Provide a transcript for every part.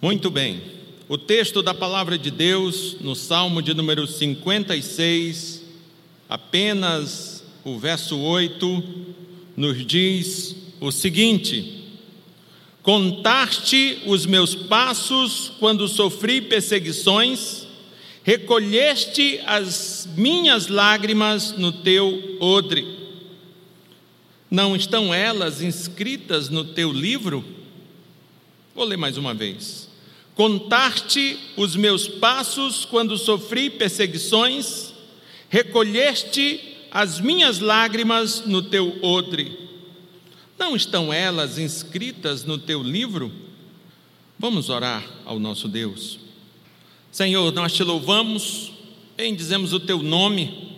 Muito bem. O texto da palavra de Deus, no Salmo de número 56, apenas o verso 8, nos diz o seguinte: Contaste os meus passos quando sofri perseguições, recolheste as minhas lágrimas no teu odre. Não estão elas inscritas no teu livro? Vou ler mais uma vez. Contaste os meus passos quando sofri perseguições, recolheste as minhas lágrimas no teu odre. Não estão elas inscritas no teu livro? Vamos orar ao nosso Deus. Senhor, nós te louvamos, bendizemos o teu nome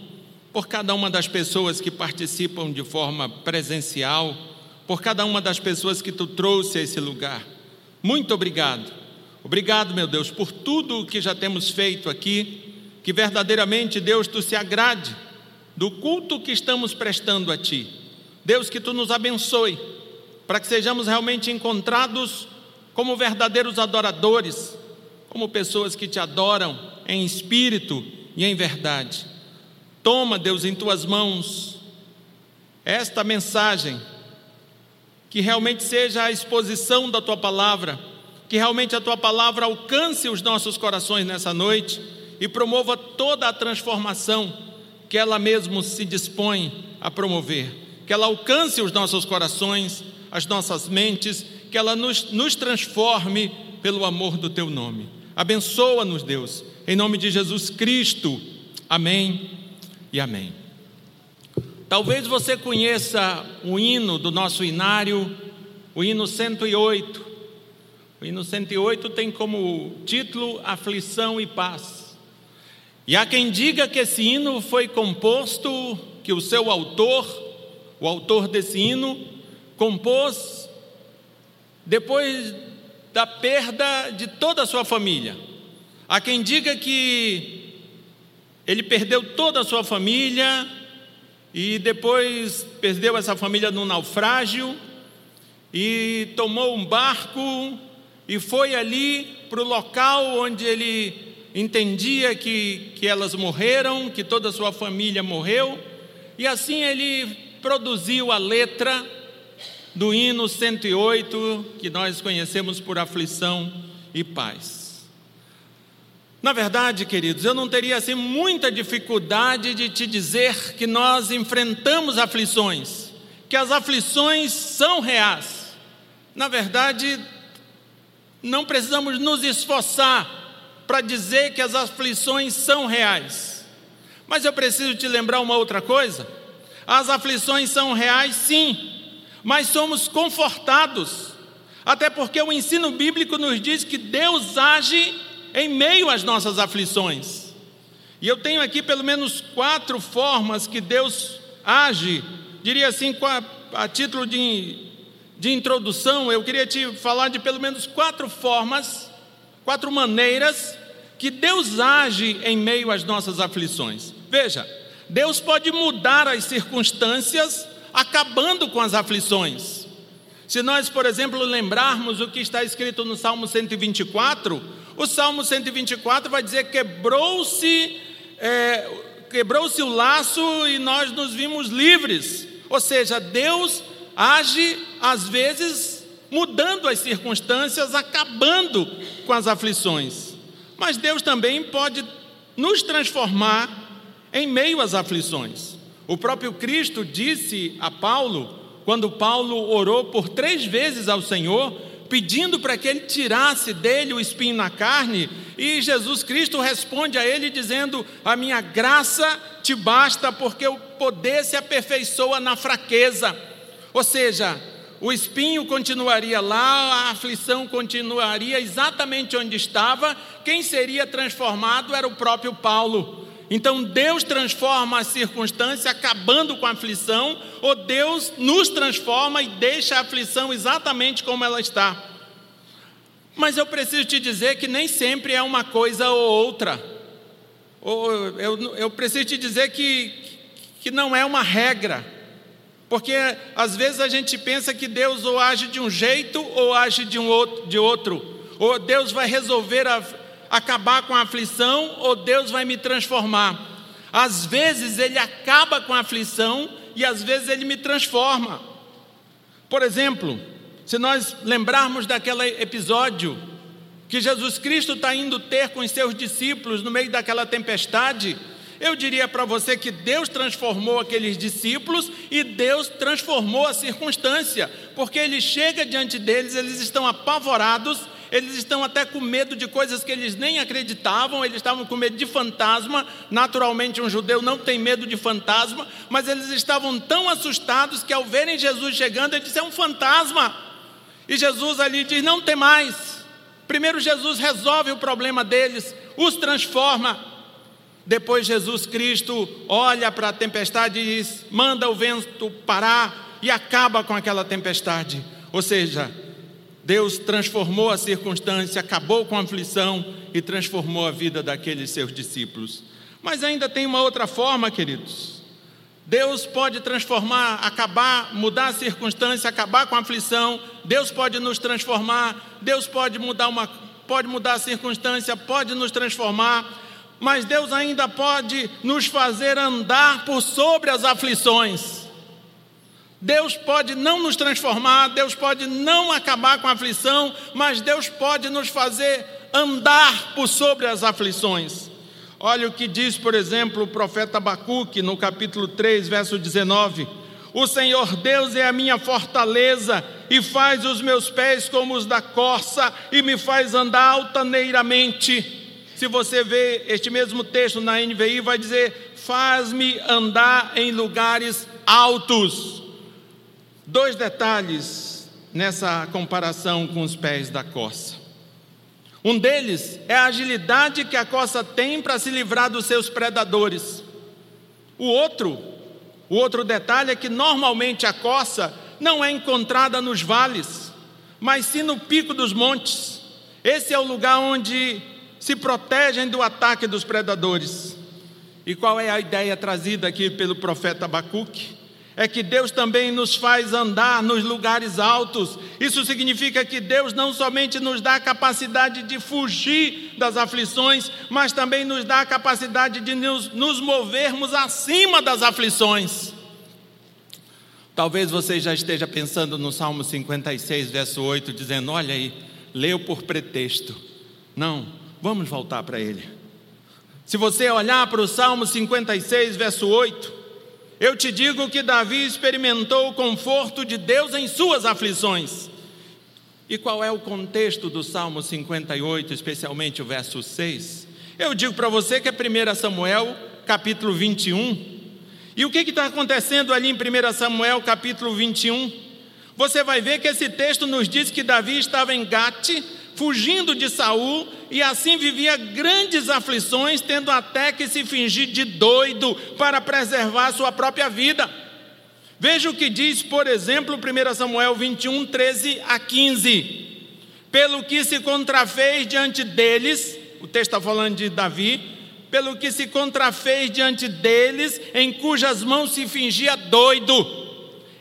por cada uma das pessoas que participam de forma presencial, por cada uma das pessoas que tu trouxe a esse lugar. Muito obrigado Obrigado, meu Deus, por tudo o que já temos feito aqui, que verdadeiramente, Deus, tu se agrade do culto que estamos prestando a ti. Deus, que tu nos abençoe, para que sejamos realmente encontrados como verdadeiros adoradores, como pessoas que te adoram em espírito e em verdade. Toma, Deus, em tuas mãos esta mensagem, que realmente seja a exposição da tua palavra que realmente a tua palavra alcance os nossos corações nessa noite e promova toda a transformação que ela mesmo se dispõe a promover. Que ela alcance os nossos corações, as nossas mentes, que ela nos, nos transforme pelo amor do teu nome. Abençoa-nos, Deus, em nome de Jesus Cristo. Amém e amém. Talvez você conheça o hino do nosso inário, o hino 108. O hino 108 tem como título Aflição e Paz. E há quem diga que esse hino foi composto, que o seu autor, o autor desse hino, compôs depois da perda de toda a sua família. Há quem diga que ele perdeu toda a sua família e depois perdeu essa família num naufrágio e tomou um barco e foi ali para o local onde ele entendia que, que elas morreram, que toda a sua família morreu, e assim ele produziu a letra do hino 108, que nós conhecemos por aflição e paz. Na verdade, queridos, eu não teria assim muita dificuldade de te dizer que nós enfrentamos aflições, que as aflições são reais. Na verdade, não precisamos nos esforçar para dizer que as aflições são reais. Mas eu preciso te lembrar uma outra coisa: as aflições são reais, sim, mas somos confortados, até porque o ensino bíblico nos diz que Deus age em meio às nossas aflições. E eu tenho aqui pelo menos quatro formas que Deus age, diria assim, a, título de de introdução, eu queria te falar de pelo menos quatro formas, quatro maneiras que Deus age em meio às nossas aflições. Veja, Deus pode mudar as circunstâncias acabando com as aflições. Se nós, por exemplo, lembrarmos o que está escrito no Salmo 124, o Salmo 124 vai dizer: quebrou-se é, quebrou-se o laço e nós nos vimos livres. Ou seja, Deus age às vezes mudando as circunstâncias, acabando com as aflições. Mas Deus também pode nos transformar em meio às aflições. O próprio Cristo disse a Paulo, quando Paulo orou por três vezes ao Senhor, pedindo para que ele tirasse dele o espinho na carne, e Jesus Cristo responde a ele dizendo: A minha graça te basta, porque o poder se aperfeiçoa na fraqueza. Ou seja, o espinho continuaria lá, a aflição continuaria exatamente onde estava, quem seria transformado era o próprio Paulo. Então Deus transforma a circunstância acabando com a aflição, ou Deus nos transforma e deixa a aflição exatamente como ela está. Mas eu preciso te dizer que nem sempre é uma coisa ou outra. Ou eu, eu preciso te dizer que, que não é uma regra. Porque às vezes a gente pensa que Deus ou age de um jeito ou age de, um outro, de outro. ou Deus vai resolver a, acabar com a aflição, ou Deus vai me transformar. Às vezes ele acaba com a aflição e às vezes ele me transforma. Por exemplo, se nós lembrarmos daquele episódio que Jesus Cristo está indo ter com os seus discípulos no meio daquela tempestade, eu diria para você que Deus transformou aqueles discípulos e Deus transformou a circunstância, porque ele chega diante deles, eles estão apavorados, eles estão até com medo de coisas que eles nem acreditavam, eles estavam com medo de fantasma. Naturalmente, um judeu não tem medo de fantasma, mas eles estavam tão assustados que, ao verem Jesus chegando, ele disse: É um fantasma. E Jesus ali diz: Não tem mais. Primeiro, Jesus resolve o problema deles, os transforma. Depois, Jesus Cristo olha para a tempestade e diz: manda o vento parar e acaba com aquela tempestade. Ou seja, Deus transformou a circunstância, acabou com a aflição e transformou a vida daqueles seus discípulos. Mas ainda tem uma outra forma, queridos. Deus pode transformar, acabar, mudar a circunstância, acabar com a aflição. Deus pode nos transformar. Deus pode mudar uma, pode mudar a circunstância, pode nos transformar. Mas Deus ainda pode nos fazer andar por sobre as aflições. Deus pode não nos transformar, Deus pode não acabar com a aflição, mas Deus pode nos fazer andar por sobre as aflições. Olha o que diz, por exemplo, o profeta Abacuque no capítulo 3, verso 19: O Senhor Deus é a minha fortaleza e faz os meus pés como os da corça e me faz andar altaneiramente. Se você vê este mesmo texto na NVI, vai dizer: Faz-me andar em lugares altos. Dois detalhes nessa comparação com os pés da corça. Um deles é a agilidade que a coça tem para se livrar dos seus predadores. O outro, o outro detalhe é que normalmente a coça não é encontrada nos vales, mas sim no pico dos montes. Esse é o lugar onde se protegem do ataque dos predadores. E qual é a ideia trazida aqui pelo profeta Abacuque? é que Deus também nos faz andar nos lugares altos. Isso significa que Deus não somente nos dá a capacidade de fugir das aflições, mas também nos dá a capacidade de nos, nos movermos acima das aflições. Talvez você já esteja pensando no Salmo 56, verso 8, dizendo: Olha aí, leu por pretexto. Não, vamos voltar para ele. Se você olhar para o Salmo 56, verso 8, eu te digo que Davi experimentou o conforto de Deus em suas aflições. E qual é o contexto do Salmo 58, especialmente o verso 6? Eu digo para você que é 1 Samuel, capítulo 21. E o que está acontecendo ali em 1 Samuel, capítulo 21? Você vai ver que esse texto nos diz que Davi estava em Gate, fugindo de Saul, e assim vivia grandes aflições, tendo até que se fingir de doido para preservar sua própria vida. Veja o que diz, por exemplo, 1 Samuel 21, 13 a 15. Pelo que se contrafez diante deles, o texto está falando de Davi, pelo que se contrafez diante deles, em cujas mãos se fingia doido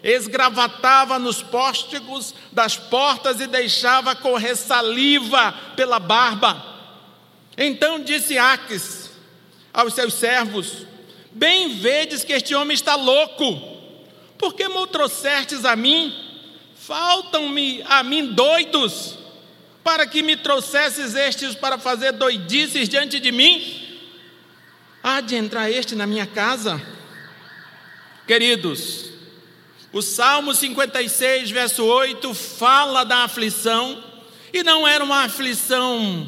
esgravatava nos póstigos das portas e deixava correr saliva pela barba. Então disse Aques aos seus servos: Bem vedes que este homem está louco, porque me trouxestes a mim? Faltam-me a mim doidos, para que me trouxesses estes para fazer doidices diante de mim? Há de entrar este na minha casa? Queridos, o Salmo 56, verso 8, fala da aflição, e não era uma aflição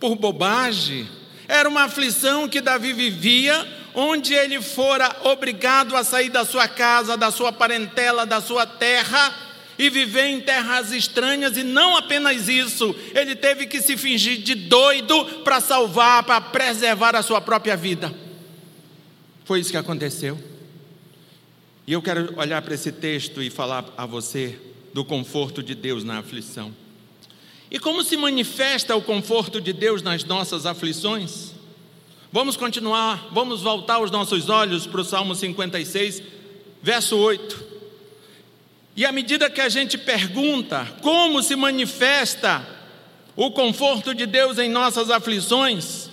por bobagem, era uma aflição que Davi vivia, onde ele fora obrigado a sair da sua casa, da sua parentela, da sua terra, e viver em terras estranhas, e não apenas isso, ele teve que se fingir de doido para salvar, para preservar a sua própria vida. Foi isso que aconteceu. E eu quero olhar para esse texto e falar a você do conforto de Deus na aflição. E como se manifesta o conforto de Deus nas nossas aflições? Vamos continuar, vamos voltar os nossos olhos para o Salmo 56, verso 8. E à medida que a gente pergunta como se manifesta o conforto de Deus em nossas aflições,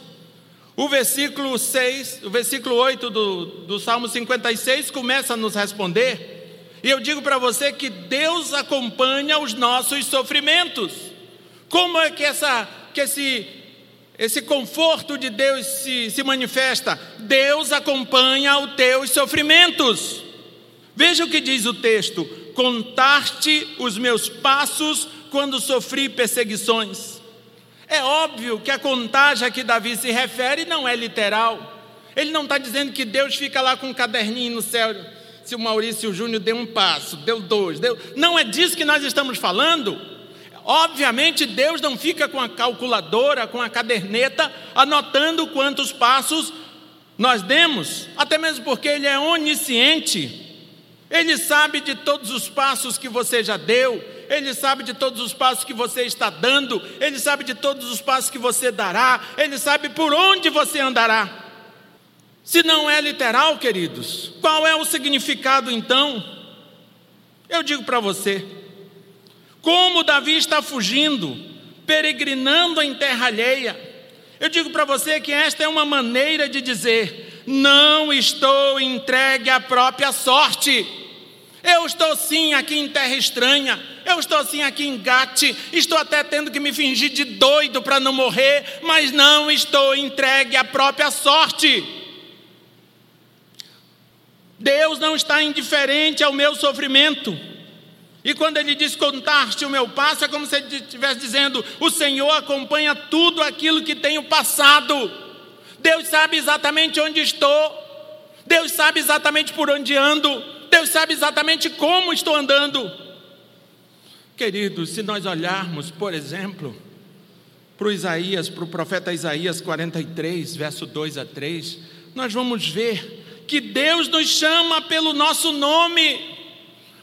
o versículo 6, o versículo 8 do, do Salmo 56 começa a nos responder. E eu digo para você que Deus acompanha os nossos sofrimentos. Como é que, essa, que esse, esse conforto de Deus se, se manifesta? Deus acompanha os teus sofrimentos. Veja o que diz o texto: Contaste os meus passos quando sofri perseguições. É óbvio que a contagem a que Davi se refere não é literal. Ele não está dizendo que Deus fica lá com um caderninho no céu. Se o Maurício Júnior deu um passo, deu dois, deu. Não é disso que nós estamos falando. Obviamente, Deus não fica com a calculadora, com a caderneta, anotando quantos passos nós demos, até mesmo porque Ele é onisciente. Ele sabe de todos os passos que você já deu, Ele sabe de todos os passos que você está dando, Ele sabe de todos os passos que você dará, Ele sabe por onde você andará. Se não é literal, queridos, qual é o significado então? Eu digo para você, como Davi está fugindo, peregrinando em terra alheia, eu digo para você que esta é uma maneira de dizer: não estou entregue à própria sorte. Eu estou sim aqui em terra estranha, eu estou sim aqui em Gate, estou até tendo que me fingir de doido para não morrer, mas não estou entregue à própria sorte. Deus não está indiferente ao meu sofrimento. E quando ele diz contar-te o meu passo, é como se ele estivesse dizendo: o Senhor acompanha tudo aquilo que tenho passado. Deus sabe exatamente onde estou, Deus sabe exatamente por onde ando, Deus sabe exatamente como estou andando. Queridos, se nós olharmos, por exemplo, para o Isaías, para o profeta Isaías 43, verso 2 a 3, nós vamos ver que Deus nos chama pelo nosso nome.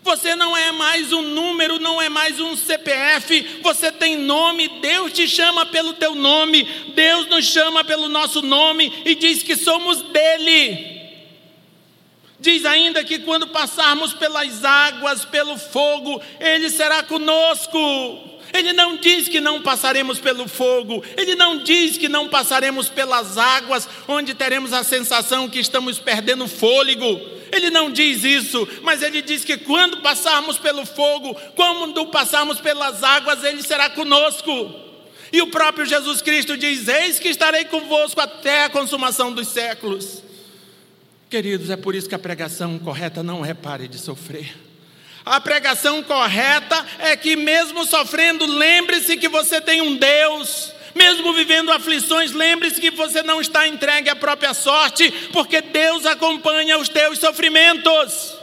Você não é mais um número, não é mais um CPF, você tem nome, Deus te chama pelo teu nome, Deus nos chama pelo nosso nome e diz que somos dele. Diz ainda que quando passarmos pelas águas, pelo fogo, Ele será conosco. Ele não diz que não passaremos pelo fogo, ele não diz que não passaremos pelas águas, onde teremos a sensação que estamos perdendo fôlego. Ele não diz isso, mas ele diz que quando passarmos pelo fogo, quando passarmos pelas águas, ele será conosco. E o próprio Jesus Cristo diz: Eis que estarei convosco até a consumação dos séculos. Queridos, é por isso que a pregação correta não é pare de sofrer. A pregação correta é que, mesmo sofrendo, lembre-se que você tem um Deus. Mesmo vivendo aflições, lembre-se que você não está entregue à própria sorte, porque Deus acompanha os teus sofrimentos.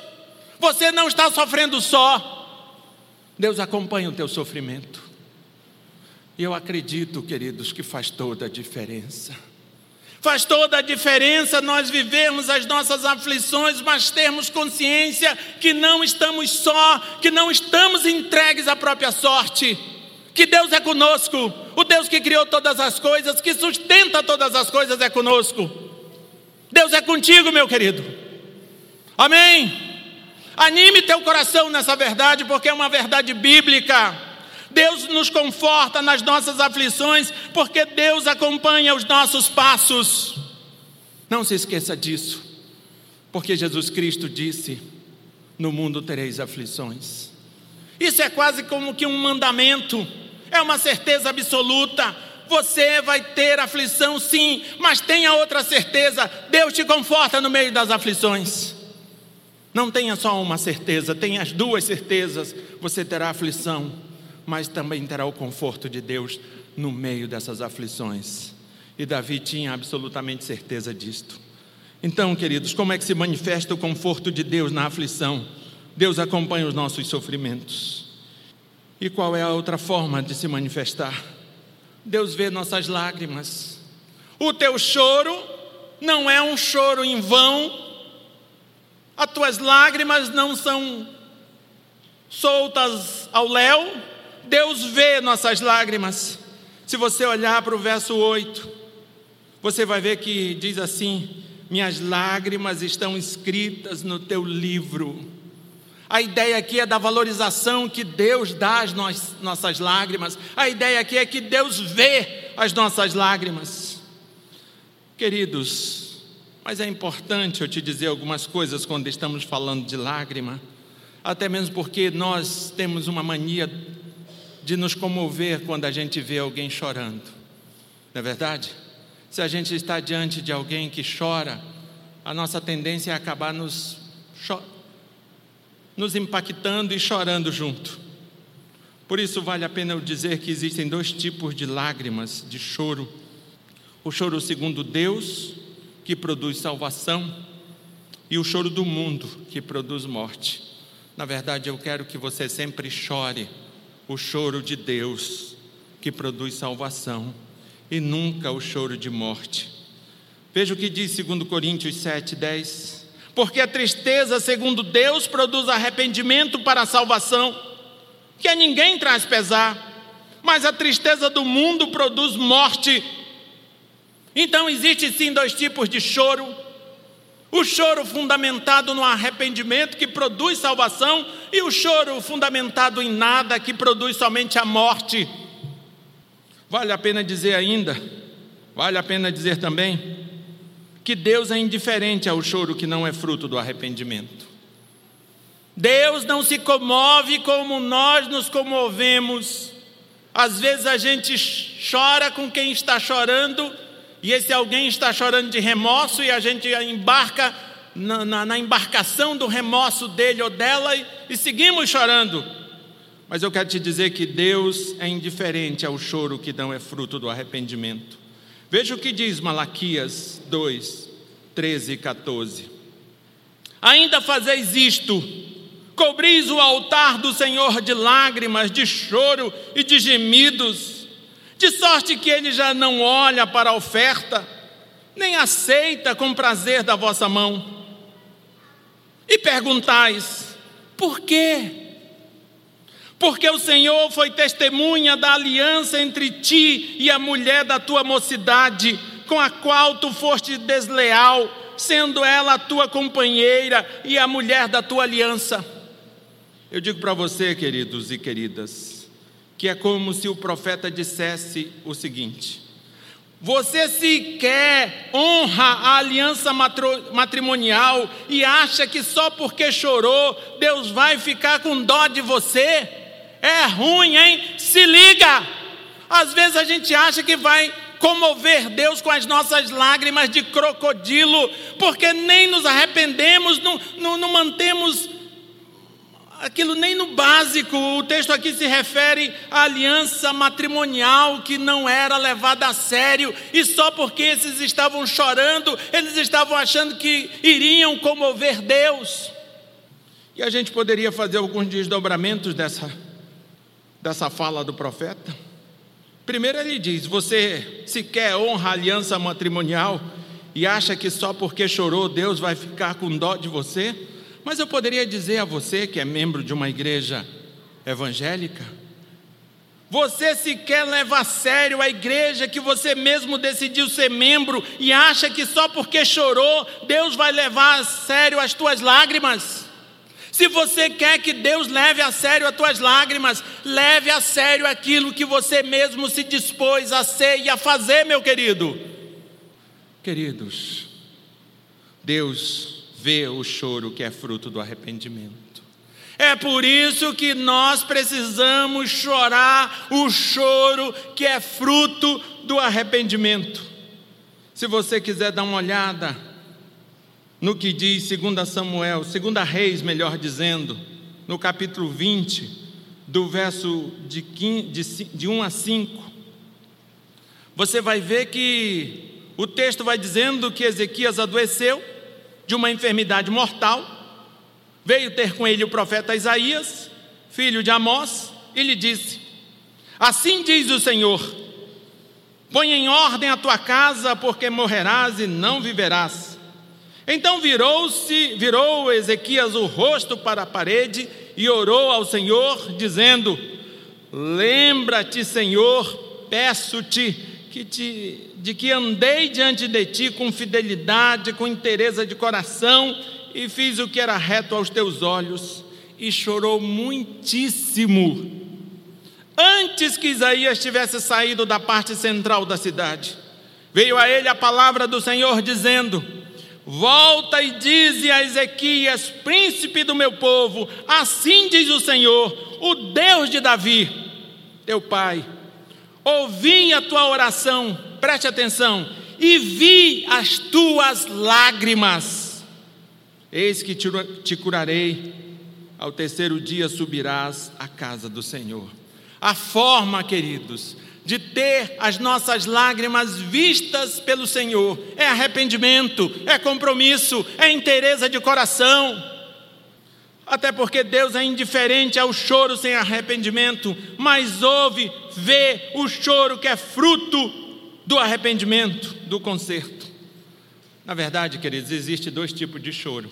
Você não está sofrendo só, Deus acompanha o teu sofrimento. E eu acredito, queridos, que faz toda a diferença. Faz toda a diferença nós vivermos as nossas aflições, mas termos consciência que não estamos só, que não estamos entregues à própria sorte, que Deus é conosco, o Deus que criou todas as coisas, que sustenta todas as coisas é conosco. Deus é contigo, meu querido. Amém. Anime teu coração nessa verdade, porque é uma verdade bíblica. Deus nos conforta nas nossas aflições, porque Deus acompanha os nossos passos. Não se esqueça disso, porque Jesus Cristo disse: No mundo tereis aflições. Isso é quase como que um mandamento, é uma certeza absoluta. Você vai ter aflição, sim, mas tenha outra certeza: Deus te conforta no meio das aflições. Não tenha só uma certeza, tenha as duas certezas. Você terá aflição, mas também terá o conforto de Deus no meio dessas aflições. E Davi tinha absolutamente certeza disto. Então, queridos, como é que se manifesta o conforto de Deus na aflição? Deus acompanha os nossos sofrimentos. E qual é a outra forma de se manifestar? Deus vê nossas lágrimas. O teu choro não é um choro em vão, as tuas lágrimas não são soltas ao léu, Deus vê nossas lágrimas. Se você olhar para o verso 8, você vai ver que diz assim: Minhas lágrimas estão escritas no teu livro. A ideia aqui é da valorização que Deus dá às nossas lágrimas. A ideia aqui é que Deus vê as nossas lágrimas. Queridos, mas é importante eu te dizer algumas coisas quando estamos falando de lágrima, até mesmo porque nós temos uma mania de nos comover quando a gente vê alguém chorando, não é verdade? Se a gente está diante de alguém que chora, a nossa tendência é acabar nos nos impactando e chorando junto. Por isso, vale a pena eu dizer que existem dois tipos de lágrimas, de choro: o choro segundo Deus, que produz salvação, e o choro do mundo, que produz morte. Na verdade, eu quero que você sempre chore o choro de Deus, que produz salvação, e nunca o choro de morte. Veja o que diz 2 Coríntios 7, 10 porque a tristeza, segundo Deus, produz arrependimento para a salvação, que a ninguém traz pesar, mas a tristeza do mundo produz morte. Então existe sim dois tipos de choro: o choro fundamentado no arrependimento que produz salvação, e o choro fundamentado em nada que produz somente a morte. Vale a pena dizer ainda, vale a pena dizer também, que Deus é indiferente ao choro que não é fruto do arrependimento. Deus não se comove como nós nos comovemos. Às vezes a gente chora com quem está chorando, e esse alguém está chorando de remorso, e a gente embarca na, na, na embarcação do remorso dele ou dela e, e seguimos chorando. Mas eu quero te dizer que Deus é indiferente ao choro que não é fruto do arrependimento. Veja o que diz Malaquias 2, 13 e 14. Ainda fazeis isto, cobris o altar do Senhor de lágrimas, de choro e de gemidos, de sorte que ele já não olha para a oferta, nem aceita com prazer da vossa mão. E perguntais: por quê? porque o Senhor foi testemunha da aliança entre ti e a mulher da tua mocidade, com a qual tu foste desleal, sendo ela a tua companheira e a mulher da tua aliança. Eu digo para você, queridos e queridas, que é como se o profeta dissesse o seguinte: você sequer honra a aliança matrimonial e acha que só porque chorou Deus vai ficar com dó de você? É ruim, hein? Se liga! Às vezes a gente acha que vai comover Deus com as nossas lágrimas de crocodilo, porque nem nos arrependemos, não, não, não mantemos aquilo nem no básico. O texto aqui se refere à aliança matrimonial que não era levada a sério, e só porque esses estavam chorando, eles estavam achando que iriam comover Deus. E a gente poderia fazer alguns desdobramentos dessa dessa fala do profeta? Primeiro ele diz: Você sequer honra a aliança matrimonial e acha que só porque chorou Deus vai ficar com dó de você? Mas eu poderia dizer a você que é membro de uma igreja evangélica, você sequer leva a sério a igreja que você mesmo decidiu ser membro e acha que só porque chorou Deus vai levar a sério as tuas lágrimas? Se você quer que Deus leve a sério as tuas lágrimas, leve a sério aquilo que você mesmo se dispôs a ser e a fazer, meu querido. Queridos, Deus vê o choro que é fruto do arrependimento. É por isso que nós precisamos chorar o choro que é fruto do arrependimento. Se você quiser dar uma olhada no que diz 2 Samuel, 2 Reis, melhor dizendo, no capítulo 20, do verso de, 15, de, de 1 a 5, você vai ver que o texto vai dizendo que Ezequias adoeceu de uma enfermidade mortal, veio ter com ele o profeta Isaías, filho de Amós, e lhe disse: Assim diz o Senhor: Põe em ordem a tua casa, porque morrerás e não viverás. Então virou-se, virou Ezequias o rosto para a parede e orou ao Senhor, dizendo: Lembra-te, Senhor, peço-te que te, de que andei diante de ti com fidelidade, com inteireza de coração e fiz o que era reto aos teus olhos. e chorou muitíssimo. Antes que Isaías tivesse saído da parte central da cidade, veio a ele a palavra do Senhor dizendo: Volta e dize a Ezequias, príncipe do meu povo, assim diz o Senhor, o Deus de Davi, teu pai. Ouvi a tua oração, preste atenção, e vi as tuas lágrimas. Eis que te curarei, ao terceiro dia subirás à casa do Senhor. A forma, queridos, de ter as nossas lágrimas vistas pelo Senhor. É arrependimento, é compromisso, é inteireza de coração. Até porque Deus é indiferente ao choro sem arrependimento, mas ouve, vê o choro que é fruto do arrependimento, do conserto. Na verdade, queridos, existe dois tipos de choro: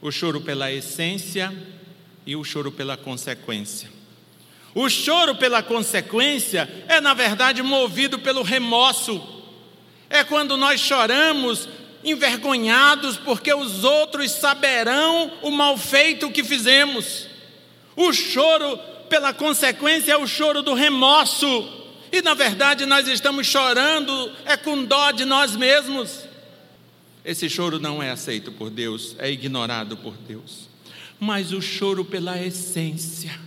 o choro pela essência e o choro pela consequência. O choro pela consequência é, na verdade, movido pelo remorso. É quando nós choramos envergonhados porque os outros saberão o mal feito que fizemos. O choro pela consequência é o choro do remorso. E na verdade nós estamos chorando é com dó de nós mesmos. Esse choro não é aceito por Deus, é ignorado por Deus. Mas o choro pela essência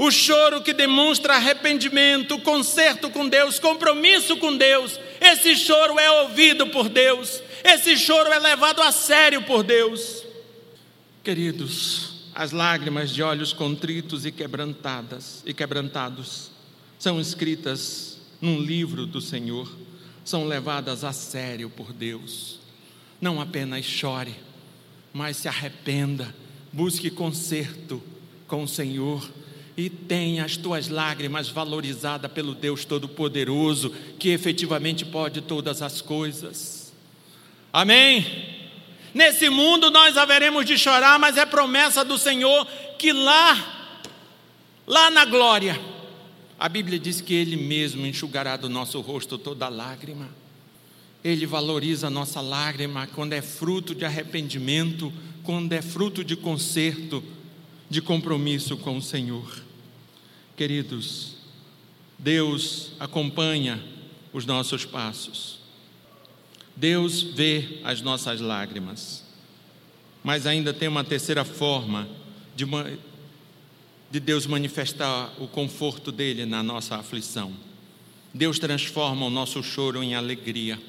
o choro que demonstra arrependimento, conserto com Deus, compromisso com Deus. Esse choro é ouvido por Deus. Esse choro é levado a sério por Deus. Queridos, as lágrimas de olhos contritos e quebrantadas e quebrantados são escritas num livro do Senhor, são levadas a sério por Deus. Não apenas chore, mas se arrependa, busque conserto com o Senhor e tenha as tuas lágrimas valorizadas pelo Deus Todo-Poderoso, que efetivamente pode todas as coisas. Amém? Nesse mundo nós haveremos de chorar, mas é promessa do Senhor que lá, lá na glória, a Bíblia diz que Ele mesmo enxugará do nosso rosto toda lágrima. Ele valoriza a nossa lágrima quando é fruto de arrependimento, quando é fruto de conserto, de compromisso com o Senhor. Queridos, Deus acompanha os nossos passos. Deus vê as nossas lágrimas. Mas ainda tem uma terceira forma de, de Deus manifestar o conforto dele na nossa aflição. Deus transforma o nosso choro em alegria.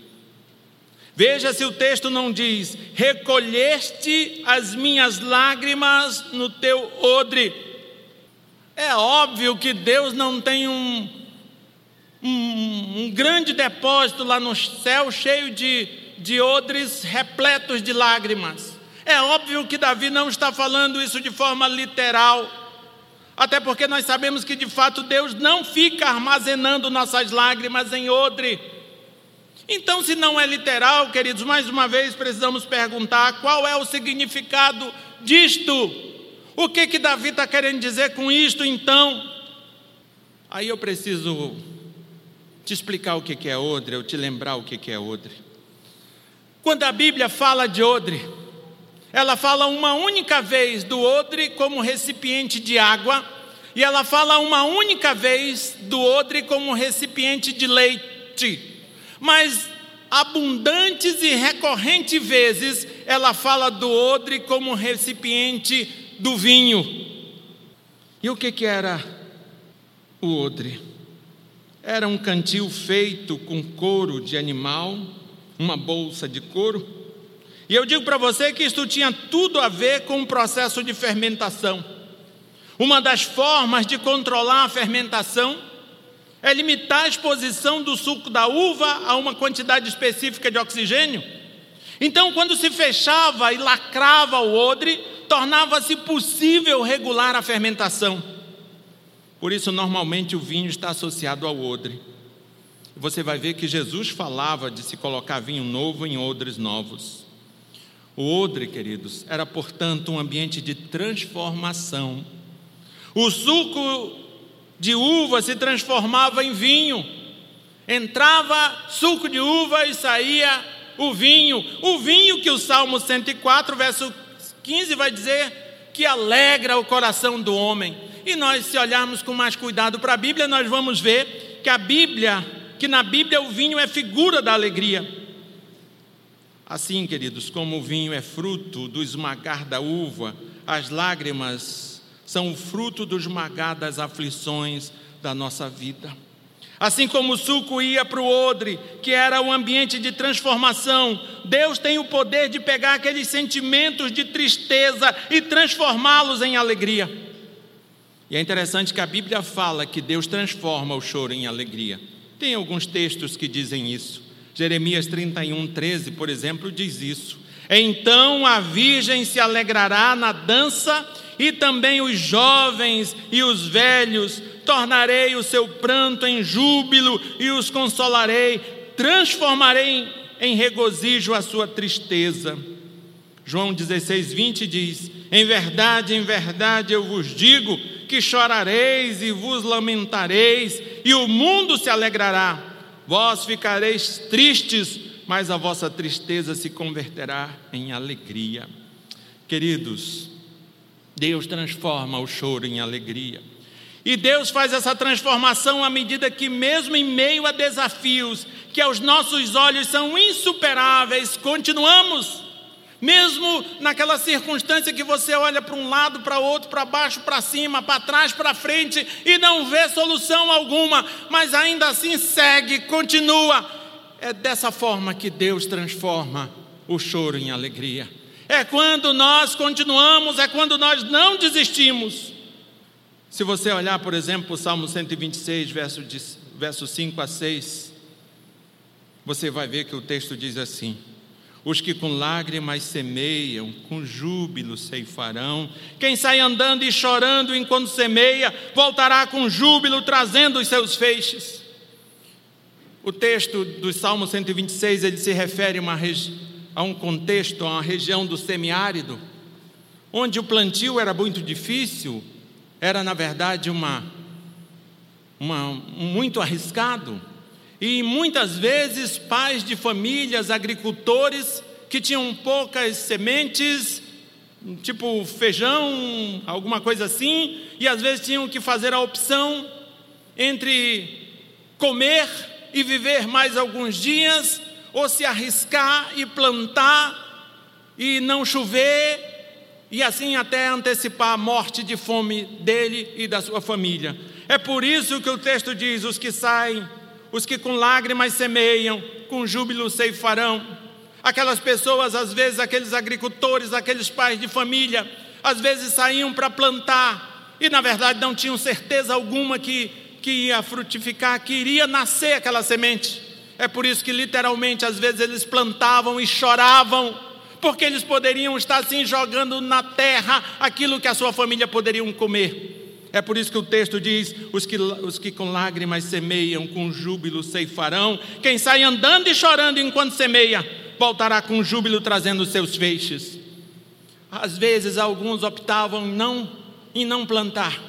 Veja se o texto não diz: recolheste as minhas lágrimas no teu odre é óbvio que Deus não tem um, um, um grande depósito lá no céu cheio de, de odres repletos de lágrimas. É óbvio que Davi não está falando isso de forma literal, até porque nós sabemos que de fato Deus não fica armazenando nossas lágrimas em odre. Então, se não é literal, queridos, mais uma vez precisamos perguntar qual é o significado disto. O que que Davi está querendo dizer com isto então? Aí eu preciso te explicar o que é odre, eu te lembrar o que que é odre. Quando a Bíblia fala de odre, ela fala uma única vez do odre como recipiente de água, e ela fala uma única vez do odre como recipiente de leite. Mas abundantes e recorrentes vezes ela fala do odre como recipiente do vinho. E o que, que era o odre? Era um cantil feito com couro de animal, uma bolsa de couro. E eu digo para você que isto tinha tudo a ver com o processo de fermentação. Uma das formas de controlar a fermentação é limitar a exposição do suco da uva a uma quantidade específica de oxigênio. Então, quando se fechava e lacrava o odre, tornava-se possível regular a fermentação. Por isso, normalmente, o vinho está associado ao odre. Você vai ver que Jesus falava de se colocar vinho novo em odres novos. O odre, queridos, era, portanto, um ambiente de transformação. O suco de uva se transformava em vinho. Entrava suco de uva e saía o vinho. O vinho que o Salmo 104, verso 15 vai dizer que alegra o coração do homem. E nós, se olharmos com mais cuidado para a Bíblia, nós vamos ver que a Bíblia, que na Bíblia o vinho é figura da alegria. Assim, queridos, como o vinho é fruto do esmagar da uva, as lágrimas são o fruto do esmagar das aflições da nossa vida. Assim como o suco ia para o odre, que era um ambiente de transformação, Deus tem o poder de pegar aqueles sentimentos de tristeza e transformá-los em alegria. E é interessante que a Bíblia fala que Deus transforma o choro em alegria. Tem alguns textos que dizem isso. Jeremias 31, 13, por exemplo, diz isso. Então a virgem se alegrará na dança, e também os jovens e os velhos tornarei o seu pranto em júbilo e os consolarei, transformarei em regozijo a sua tristeza. João 16, 20 diz: Em verdade, em verdade eu vos digo que chorareis e vos lamentareis, e o mundo se alegrará. Vós ficareis tristes, mas a vossa tristeza se converterá em alegria. Queridos, Deus transforma o choro em alegria. E Deus faz essa transformação à medida que, mesmo em meio a desafios que aos nossos olhos são insuperáveis, continuamos. Mesmo naquela circunstância que você olha para um lado, para outro, para baixo, para cima, para trás, para frente e não vê solução alguma, mas ainda assim segue, continua. É dessa forma que Deus transforma o choro em alegria. É quando nós continuamos, é quando nós não desistimos. Se você olhar, por exemplo, o Salmo 126, verso, de, verso 5 a 6, você vai ver que o texto diz assim: Os que com lágrimas semeiam, com júbilo ceifarão. Quem sai andando e chorando enquanto semeia, voltará com júbilo, trazendo os seus feixes. O texto do Salmo 126 ele se refere a, a um contexto, a uma região do semiárido, onde o plantio era muito difícil, era na verdade uma, uma muito arriscado. E muitas vezes pais de famílias, agricultores que tinham poucas sementes, tipo feijão, alguma coisa assim, e às vezes tinham que fazer a opção entre comer e viver mais alguns dias, ou se arriscar e plantar e não chover e assim até antecipar a morte de fome dele e da sua família. É por isso que o texto diz: os que saem, os que com lágrimas semeiam, com júbilo ceifarão. Aquelas pessoas, às vezes, aqueles agricultores, aqueles pais de família, às vezes saíam para plantar e, na verdade, não tinham certeza alguma que, que ia frutificar, que iria nascer aquela semente. É por isso que, literalmente, às vezes eles plantavam e choravam porque eles poderiam estar assim jogando na terra aquilo que a sua família poderiam comer. É por isso que o texto diz: os que, os que com lágrimas semeiam, com júbilo ceifarão. Quem sai andando e chorando enquanto semeia, voltará com júbilo trazendo seus feixes. Às vezes alguns optavam não, em não plantar,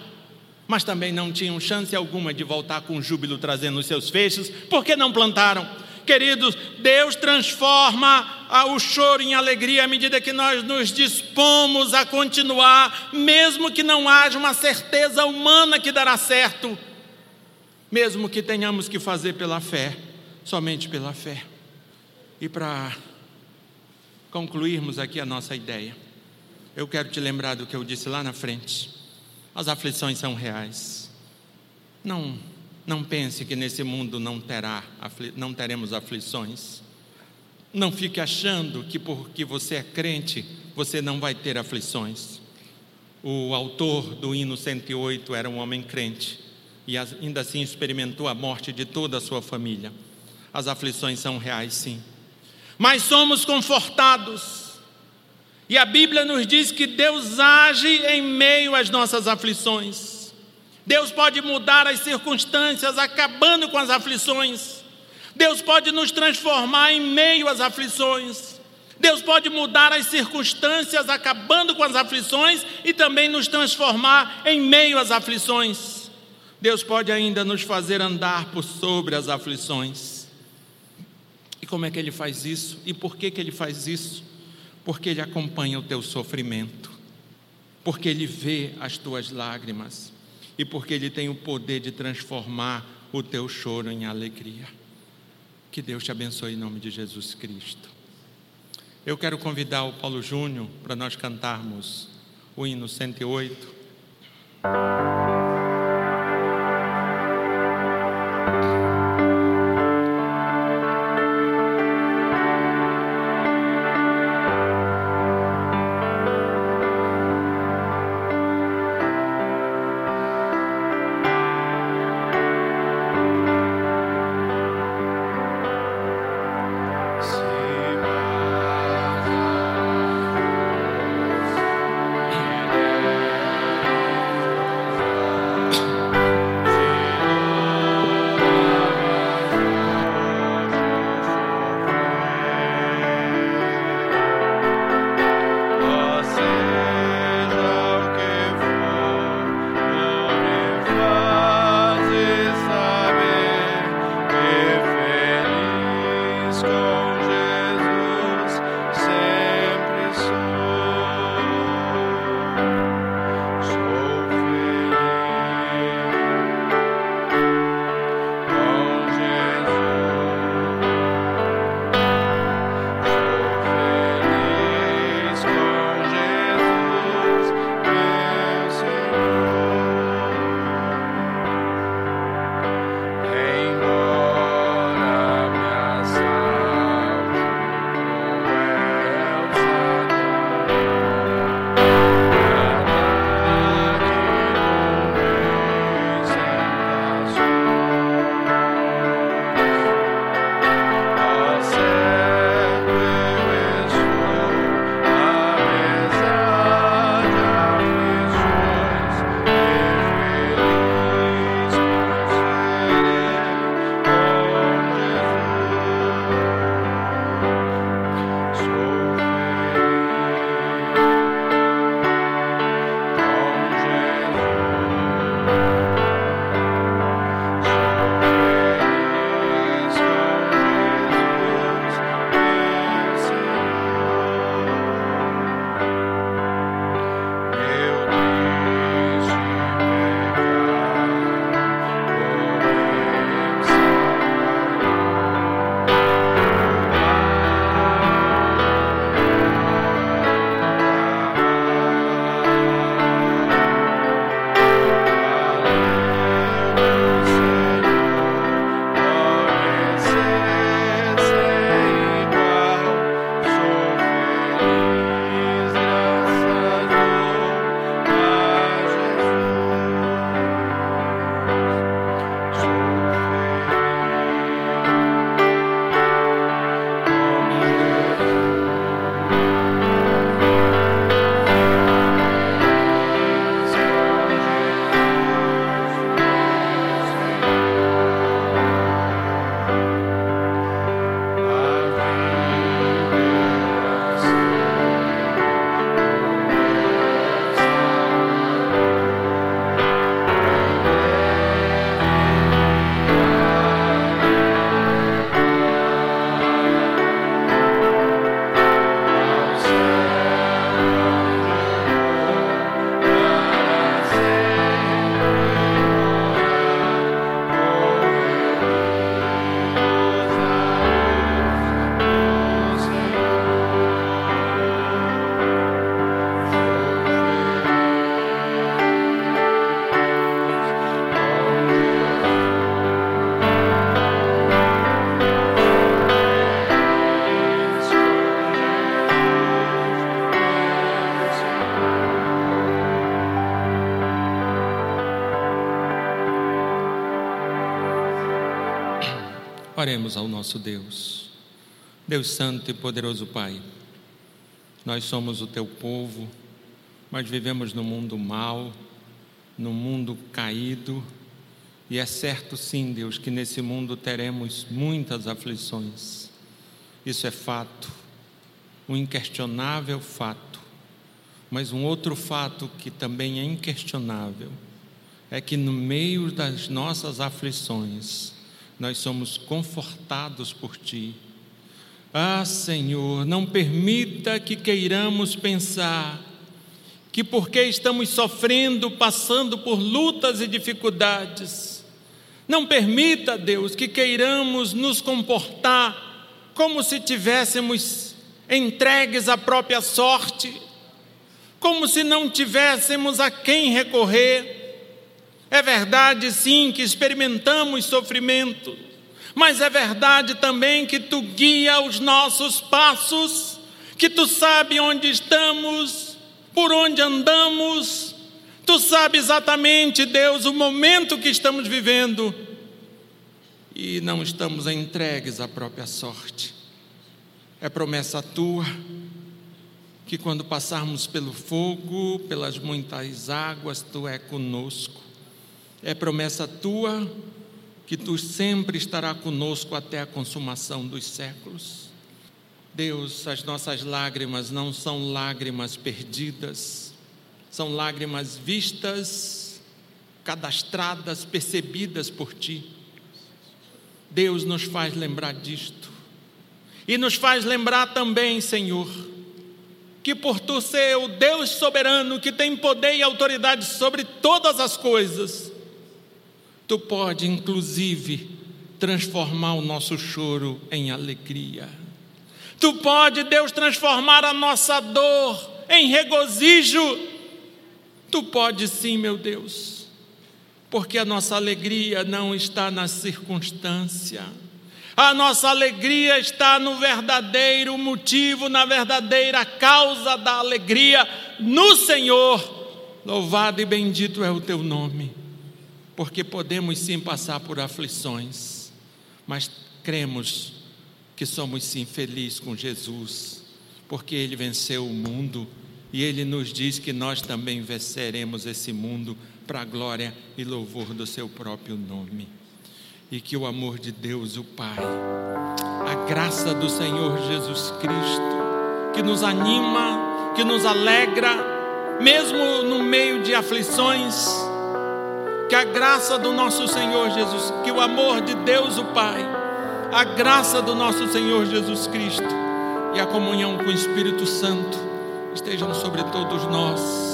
mas também não tinham chance alguma de voltar com júbilo trazendo os seus feixes, porque não plantaram. Queridos, Deus transforma o choro em alegria à medida que nós nos dispomos a continuar, mesmo que não haja uma certeza humana que dará certo, mesmo que tenhamos que fazer pela fé, somente pela fé. E para concluirmos aqui a nossa ideia, eu quero te lembrar do que eu disse lá na frente. As aflições são reais. Não não pense que nesse mundo não, terá, não teremos aflições. Não fique achando que porque você é crente, você não vai ter aflições. O autor do hino 108 era um homem crente e ainda assim experimentou a morte de toda a sua família. As aflições são reais, sim. Mas somos confortados. E a Bíblia nos diz que Deus age em meio às nossas aflições. Deus pode mudar as circunstâncias, acabando com as aflições. Deus pode nos transformar em meio às aflições. Deus pode mudar as circunstâncias, acabando com as aflições e também nos transformar em meio às aflições. Deus pode ainda nos fazer andar por sobre as aflições. E como é que ele faz isso? E por que, que ele faz isso? Porque ele acompanha o teu sofrimento. porque Ele vê as tuas lágrimas e porque Ele tem o poder de transformar o teu choro em alegria. Que Deus te abençoe em nome de Jesus Cristo. Eu quero convidar o Paulo Júnior para nós cantarmos o hino 108. Oremos ao nosso Deus. Deus Santo e poderoso Pai, nós somos o teu povo, mas vivemos no mundo mau, no mundo caído, e é certo sim, Deus, que nesse mundo teremos muitas aflições. Isso é fato, um inquestionável fato. Mas um outro fato que também é inquestionável é que no meio das nossas aflições, nós somos confortados por Ti. Ah, Senhor, não permita que queiramos pensar que porque estamos sofrendo, passando por lutas e dificuldades, não permita, Deus, que queiramos nos comportar como se tivéssemos entregues à própria sorte, como se não tivéssemos a quem recorrer. É verdade, sim, que experimentamos sofrimento, mas é verdade também que tu guia os nossos passos, que tu sabe onde estamos, por onde andamos, tu sabe exatamente, Deus, o momento que estamos vivendo e não estamos entregues à própria sorte. É promessa tua que quando passarmos pelo fogo, pelas muitas águas, tu é conosco. É promessa tua que tu sempre estará conosco até a consumação dos séculos. Deus, as nossas lágrimas não são lágrimas perdidas, são lágrimas vistas, cadastradas, percebidas por ti. Deus nos faz lembrar disto. E nos faz lembrar também, Senhor, que por tu ser o Deus soberano que tem poder e autoridade sobre todas as coisas, Tu pode, inclusive, transformar o nosso choro em alegria. Tu pode, Deus, transformar a nossa dor em regozijo. Tu pode sim, meu Deus, porque a nossa alegria não está na circunstância. A nossa alegria está no verdadeiro motivo, na verdadeira causa da alegria, no Senhor. Louvado e bendito é o teu nome porque podemos sim passar por aflições, mas cremos que somos sim felizes com Jesus, porque Ele venceu o mundo e Ele nos diz que nós também venceremos esse mundo para a glória e louvor do Seu próprio nome. E que o amor de Deus, o Pai, a graça do Senhor Jesus Cristo, que nos anima, que nos alegra, mesmo no meio de aflições, que a graça do nosso Senhor Jesus, que o amor de Deus o Pai, a graça do nosso Senhor Jesus Cristo e a comunhão com o Espírito Santo estejam sobre todos nós